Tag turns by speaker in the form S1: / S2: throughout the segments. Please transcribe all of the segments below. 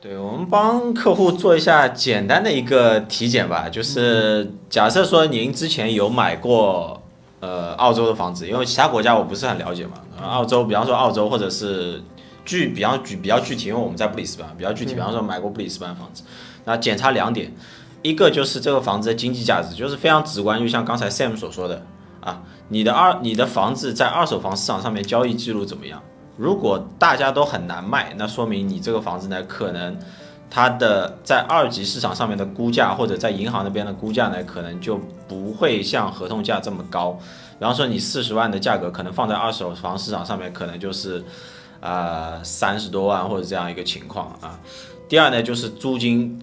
S1: 对，我们帮客户做一下简单的一个体检吧，就是假设说您之前有买过呃澳洲的房子，因为其他国家我不是很了解嘛，澳洲，比方说澳洲或者是具，比方举比较具体，因为我们在布里斯班，比较具体，比方说买过布里斯班房子，那检查两点，一个就是这个房子的经济价值，就是非常直观，就像刚才 Sam 所说的啊，你的二你的房子在二手房市场上面交易记录怎么样？如果大家都很难卖，那说明你这个房子呢，可能它的在二级市场上面的估价，或者在银行那边的估价呢，可能就不会像合同价这么高。比方说你四十万的价格，可能放在二手房市场上面，可能就是呃三十多万或者这样一个情况啊。第二呢，就是租金，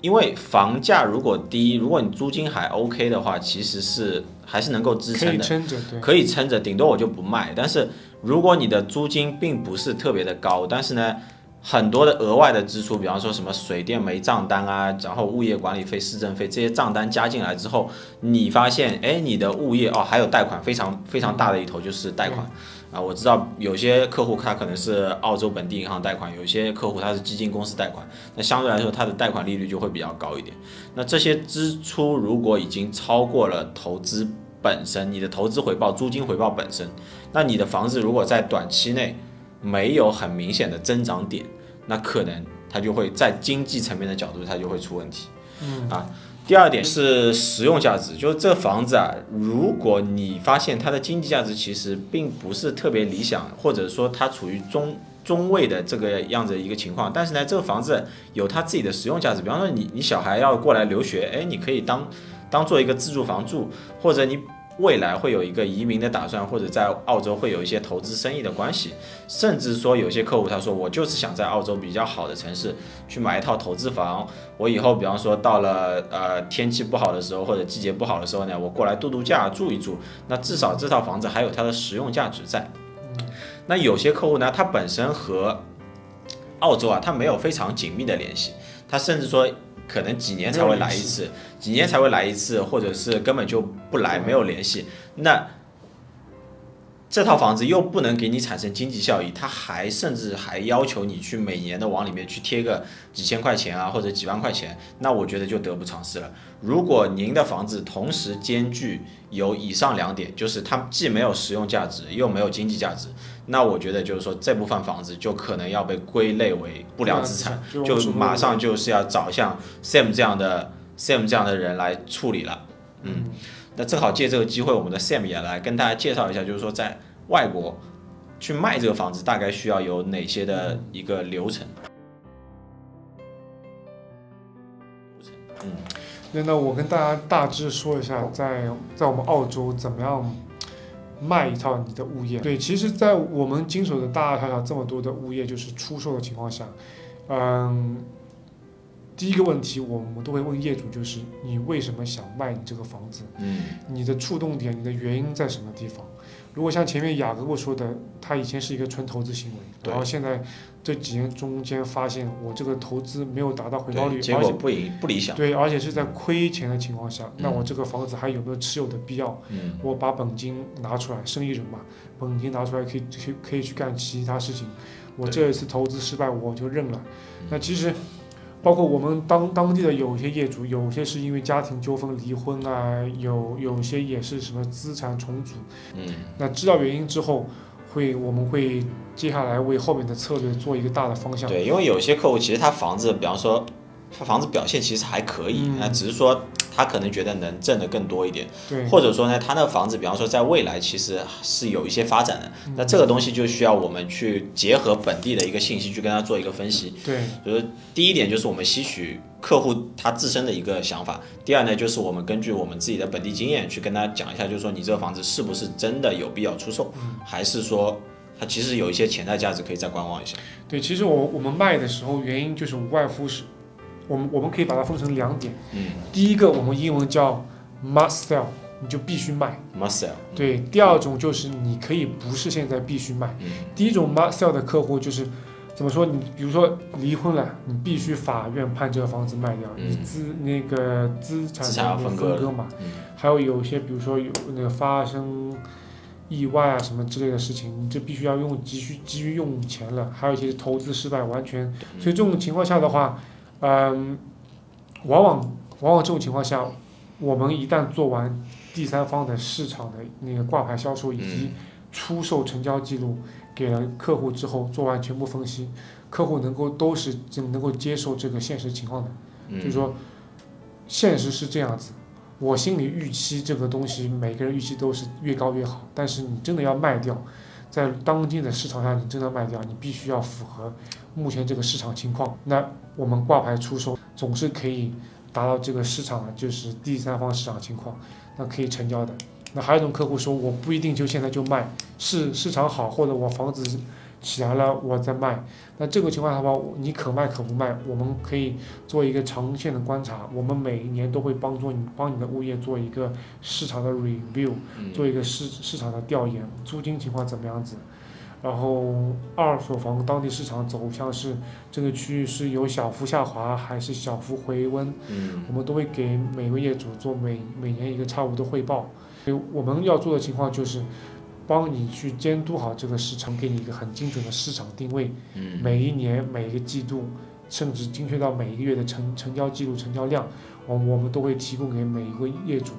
S1: 因为房价如果低，如果你租金还 OK 的话，其实是还是能够支撑的，可以撑着，顶多我就不卖，但是。如果你的租金并不是特别的高，但是呢，很多的额外的支出，比方说什么水电煤账单啊，然后物业管理费、市政费这些账单加进来之后，你发现，哎，你的物业哦还有贷款，非常非常大的一头就是贷款啊。我知道有些客户他可能是澳洲本地银行贷款，有些客户他是基金公司贷款，那相对来说他的贷款利率就会比较高一点。那这些支出如果已经超过了投资。本身你的投资回报、租金回报本身，那你的房子如果在短期内没有很明显的增长点，那可能它就会在经济层面的角度它就会出问题。
S2: 嗯
S1: 啊，第二点是实用价值，就是这房子啊，如果你发现它的经济价值其实并不是特别理想，或者说它处于中中位的这个样子一个情况，但是呢，这个房子有它自己的实用价值，比方说你你小孩要过来留学，哎，你可以当当做一个自住房住，或者你。未来会有一个移民的打算，或者在澳洲会有一些投资生意的关系，甚至说有些客户他说我就是想在澳洲比较好的城市去买一套投资房，我以后比方说到了呃天气不好的时候或者季节不好的时候呢，我过来度度假住一住，那至少这套房子还有它的实用价值在。那有些客户呢，他本身和澳洲啊，他没有非常紧密的联系，他甚至说。可能几年才会来一次，几年才会来一次，或者是根本就不来，没有联系。那这套房子又不能给你产生经济效益，他还甚至还要求你去每年的往里面去贴个几千块钱啊，或者几万块钱，那我觉得就得不偿失了。如果您的房子同时兼具有以上两点，就是它既没有实用价值，又没有经济价值。那我觉得就是说，这部分房子就可能要被归类为不良资产，就马上就是要找像 Sam 这样的 Sam 这样的人来处理了。嗯，那正好借这个机会，我们的 Sam 也来跟大家介绍一下，就是说在外国去卖这个房子，大概需要有哪些的一个流程。
S2: 嗯，那那我跟大家大致说一下，在在我们澳洲怎么样。卖一套你的物业，对，其实，在我们经手的大大小小这么多的物业就是出售的情况下，嗯，第一个问题我们都会问业主，就是你为什么想卖你这个房子？
S1: 嗯，
S2: 你的触动点，你的原因在什么地方？如果像前面雅各我说的，他以前是一个纯投资行为，然后现在这几年中间发现我这个投资没有达到回报率，
S1: 结果不不理想，
S2: 对，而且是在亏钱的情况下，那我这个房子还有没有持有的必要？
S1: 嗯，
S2: 我把本金拿出来，生意人嘛，本金拿出来可以可以可以去干其他事情，我这一次投资失败我就认了。那其实。包括我们当当地的有些业主，有些是因为家庭纠纷离婚啊，有有些也是什么资产重组。
S1: 嗯，
S2: 那知道原因之后，会我们会接下来为后面的策略做一个大的方向。
S1: 对，因为有些客户其实他房子，比方说他房子表现其实还可以，那只是说。他可能觉得能挣得更多一点，
S2: 对，
S1: 或者说呢，他那个房子，比方说在未来其实是有一些发展的，那这个东西就需要我们去结合本地的一个信息去跟他做一个分析。
S2: 对，
S1: 就是第一点就是我们吸取客户他自身的一个想法，第二呢就是我们根据我们自己的本地经验去跟他讲一下，就是说你这个房子是不是真的有必要出售，还是说它其实有一些潜在价值可以再观望一下。
S2: 对，其实我我们卖的时候原因就是无外乎是。我们我们可以把它分成两点，
S1: 嗯，
S2: 第一个我们英文叫 must sell，你就必须卖
S1: ，must sell，
S2: 对，第二种就是你可以不是现在必须卖，第一种 must sell 的客户就是怎么说？你比如说离婚了，你必须法院判这个房子卖掉，你资那个资产
S1: 分
S2: 割嘛，还有有些比如说有那个发生意外啊什么之类的事情，你就必须要用急需急于用钱了，还有一些投资失败完全，所以这种情况下的话，嗯，往往往往这种情况下，我们一旦做完第三方的市场的那个挂牌销售以及出售成交记录给了客户之后，做完全部分析，客户能够都是能够接受这个现实情况的，就是说，现实是这样子。我心里预期这个东西，每个人预期都是越高越好。但是你真的要卖掉，在当今的市场上，你真的卖掉，你必须要符合目前这个市场情况。那我们挂牌出售总是可以达到这个市场，就是第三方市场情况，那可以成交的。那还有一种客户说，我不一定就现在就卖，是市场好，或者我房子。起来了，我再卖。那这个情况下的话，你可卖可不卖，我们可以做一个长线的观察。我们每一年都会帮助你，帮你的物业做一个市场的 review，做一个市市场的调研，租金情况怎么样子。然后二手房当地市场走向是这个区域是有小幅下滑还是小幅回温，我们都会给每位业主做每每年一个差不多汇报。所以我们要做的情况就是。帮你去监督好这个市场，给你一个很精准的市场定位。嗯。每一年、每一个季度，甚至精确到每一个月的成成交记录、成交量，我我们都会提供给每一个业主。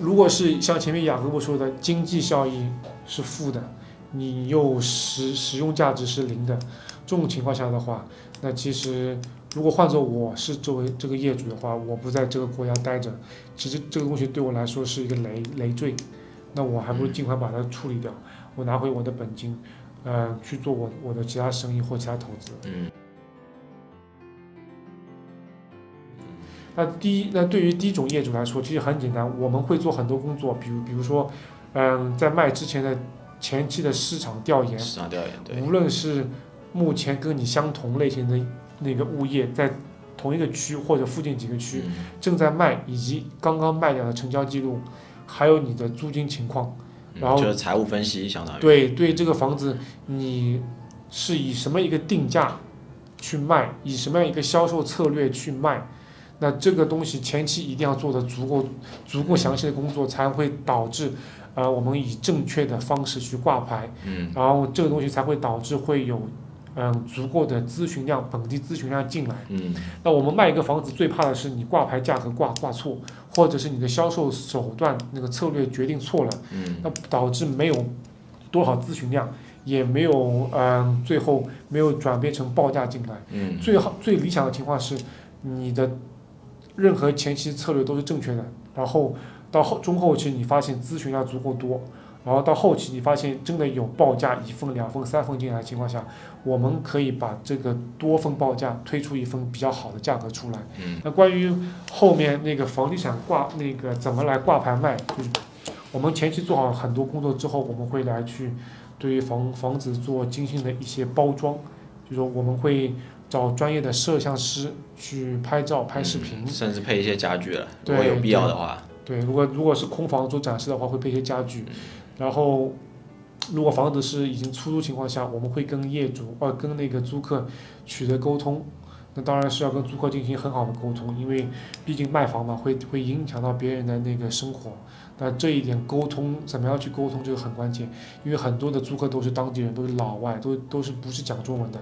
S2: 如果是像前面雅各布说的，经济效益是负的，你又实使用价值是零的，这种情况下的话，那其实如果换做我是作为这个业主的话，我不在这个国家待着，其实这个东西对我来说是一个累累赘。那我还不如尽快把它处理掉，我拿回我的本金，呃，去做我我的其他生意或其他投资。嗯。那第一，那对于第一种业主来说，其实很简单，我们会做很多工作，比如比如说，嗯，在卖之前的前期的市场调研，
S1: 市场调研，对。
S2: 无论是目前跟你相同类型的那个物业，在同一个区或者附近几个区正在卖，以及刚刚卖掉的成交记录。还有你的租金情况，然后
S1: 就是财务分析相当于
S2: 对对这个房子你是以什么一个定价去卖，以什么样一个销售策略去卖，那这个东西前期一定要做的足够足够详细的工作，才会导致呃我们以正确的方式去挂牌，嗯，然后这个东西才会导致会有。嗯，足够的咨询量，本地咨询量进来。嗯，那我们卖一个房子最怕的是你挂牌价格挂挂错，或者是你的销售手段那个策略决定错了。嗯，那导致没有多少咨询量，也没有嗯，最后没有转变成报价进来。嗯，最好最理想的情况是你的任何前期策略都是正确的，然后到后中后期你发现咨询量足够多。然后到后期，你发现真的有报价一份、两份、三份进来的情况下，我们可以把这个多份报价推出一份比较好的价格出来。那关于后面那个房地产挂那个怎么来挂牌卖，就是我们前期做好很多工作之后，我们会来去对于房房子做精心的一些包装，就说我们会找专业的摄像师去拍照、拍视频，
S1: 甚至配一些家具了，如果有必要的话。
S2: 对，如果如果是空房做展示的话，会配一些家具。然后，如果房子是已经出租情况下，我们会跟业主呃跟那个租客取得沟通。那当然是要跟租客进行很好的沟通，因为毕竟卖房嘛，会 会影响到别人的那个生活。那这一点沟通怎么样去沟通这个很关键，因为很多的租客都是当地人，都是老外，都都是不是讲中文的。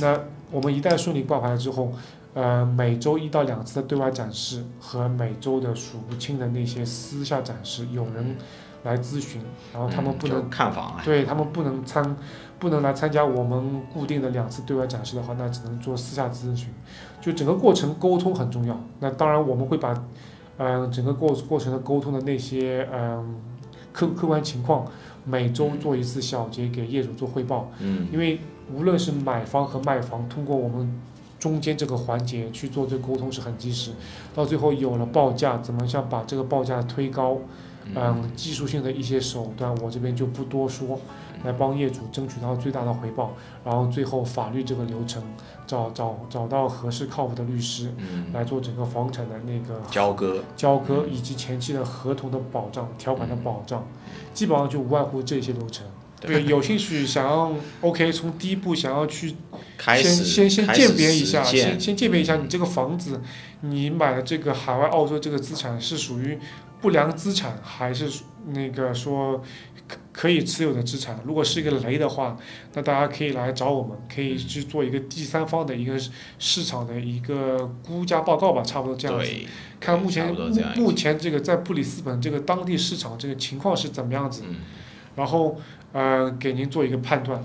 S2: 那我们一旦顺利挂牌之后，呃，每周一到两次的对外展示和每周的数不清的那些私下展示，有人。来咨询，然后他们不能
S1: 看房，
S2: 对他们不能参，不能来参加我们固定的两次对外展示的话，那只能做私下咨询。就整个过程沟通很重要。那当然我们会把，嗯，整个过过程的沟通的那些嗯客客观情况，每周做一次小结给业主做汇报。嗯。因为无论是买方和卖方，通过我们中间这个环节去做这个沟通是很及时，到最后有了报价，怎么样把这个报价推高？嗯，技术性的一些手段，我这边就不多说，来帮业主争取到最大的回报。然后最后法律这个流程，找找找到合适靠谱的律师，来做整个房产的那个
S1: 交割、
S2: 交割以及前期的合同的保障、条款的保障，基本上就无外乎这些流程。对，有兴趣想要 OK，从第一步想要去先先先鉴别一下，先先鉴别一下你这个房子，你买的这个海外澳洲这个资产是属于。不良资产还是那个说可可以持有的资产。如果是一个雷的话，那大家可以来找我们，可以去做一个第三方的一个市场的一个估价报告吧，差不多这样子。看目前目前这个在布里斯本这个当地市场这个情况是怎么样子，然后呃给您做一个判断。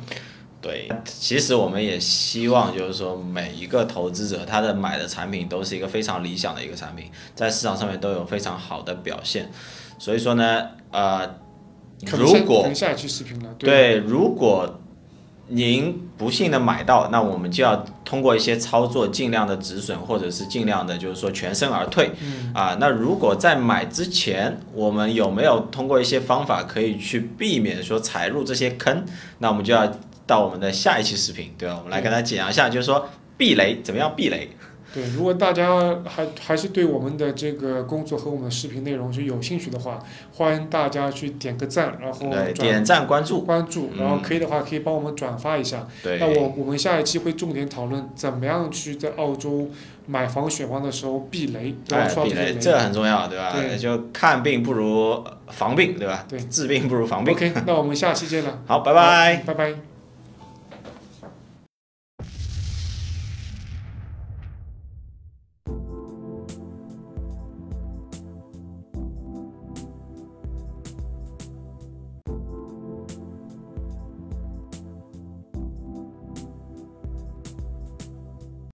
S1: 对，其实我们也希望就是说每一个投资者他的买的产品都是一个非常理想的一个产品，在市场上面都有非常好的表现。所以说呢，呃，如果对，如果您不幸的买到，那我们就要通过一些操作，尽量的止损，或者是尽量的，就是说全身而退。啊，那如果在买之前，我们有没有通过一些方法可以去避免说踩入这些坑？那我们就要到我们的下一期视频，对吧？我们来跟大家讲一下，就是说避雷怎么样避雷。
S2: 对，如果大家还还是对我们的这个工作和我们的视频内容是有兴趣的话，欢迎大家去点个赞，然后
S1: 点赞关注
S2: 关注，然后可以的话可以帮我们转发一下。
S1: 对，
S2: 那我我们下一期会重点讨论怎么样去在澳洲买房选房的时候避雷，
S1: 对，避雷这很重要，对吧？
S2: 对，
S1: 就看病不如防病，对吧？
S2: 对，
S1: 治病不如防病。
S2: OK，那我们下期见了。
S1: 好，拜拜，
S2: 拜拜。